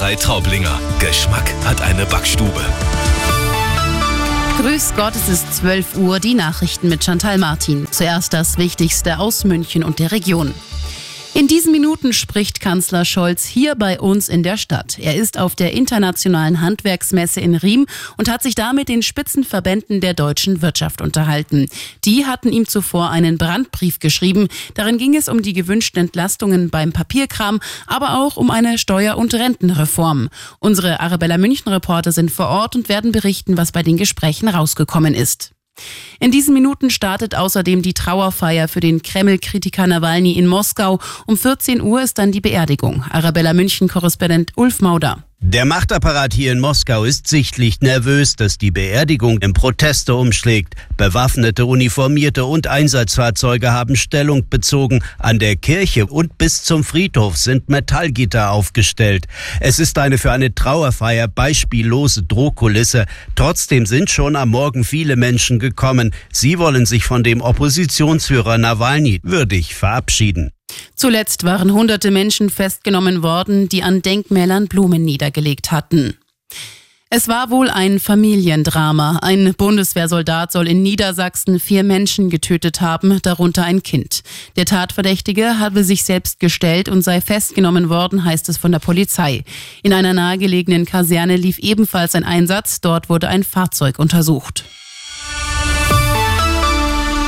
Bäckerei Traublinger. Geschmack hat eine Backstube. Grüß Gott, es ist 12 Uhr, die Nachrichten mit Chantal Martin. Zuerst das Wichtigste aus München und der Region. In diesen Minuten spricht Kanzler Scholz hier bei uns in der Stadt. Er ist auf der internationalen Handwerksmesse in Riem und hat sich da mit den Spitzenverbänden der deutschen Wirtschaft unterhalten. Die hatten ihm zuvor einen Brandbrief geschrieben. Darin ging es um die gewünschten Entlastungen beim Papierkram, aber auch um eine Steuer- und Rentenreform. Unsere Arabella München Reporter sind vor Ort und werden berichten, was bei den Gesprächen rausgekommen ist. In diesen Minuten startet außerdem die Trauerfeier für den Kreml-Kritiker Nawalny in Moskau. Um 14 Uhr ist dann die Beerdigung. Arabella München-Korrespondent Ulf Mauder. Der Machtapparat hier in Moskau ist sichtlich nervös, dass die Beerdigung im Proteste umschlägt. Bewaffnete, uniformierte und Einsatzfahrzeuge haben Stellung bezogen. An der Kirche und bis zum Friedhof sind Metallgitter aufgestellt. Es ist eine für eine Trauerfeier beispiellose Drohkulisse. Trotzdem sind schon am Morgen viele Menschen gekommen. Sie wollen sich von dem Oppositionsführer Nawalny würdig verabschieden. Zuletzt waren hunderte Menschen festgenommen worden, die an Denkmälern Blumen niedergelegt hatten. Es war wohl ein Familiendrama. Ein Bundeswehrsoldat soll in Niedersachsen vier Menschen getötet haben, darunter ein Kind. Der Tatverdächtige habe sich selbst gestellt und sei festgenommen worden, heißt es von der Polizei. In einer nahegelegenen Kaserne lief ebenfalls ein Einsatz. Dort wurde ein Fahrzeug untersucht.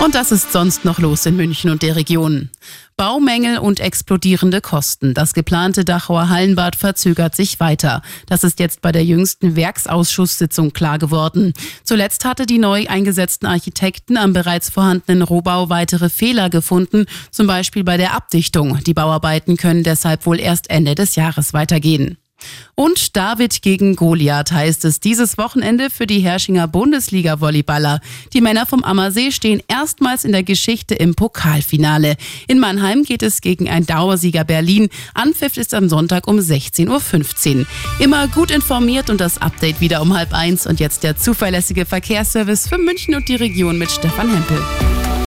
Und das ist sonst noch los in München und der Region. Baumängel und explodierende Kosten. Das geplante Dachauer Hallenbad verzögert sich weiter. Das ist jetzt bei der jüngsten Werksausschusssitzung klar geworden. Zuletzt hatte die neu eingesetzten Architekten am bereits vorhandenen Rohbau weitere Fehler gefunden, zum Beispiel bei der Abdichtung. Die Bauarbeiten können deshalb wohl erst Ende des Jahres weitergehen. Und David gegen Goliath heißt es dieses Wochenende für die Herrschinger Bundesliga-Volleyballer. Die Männer vom Ammersee stehen erstmals in der Geschichte im Pokalfinale. In Mannheim geht es gegen ein Dauersieger Berlin. Anpfiff ist am Sonntag um 16.15 Uhr. Immer gut informiert und das Update wieder um halb eins. Und jetzt der zuverlässige Verkehrsservice für München und die Region mit Stefan Hempel.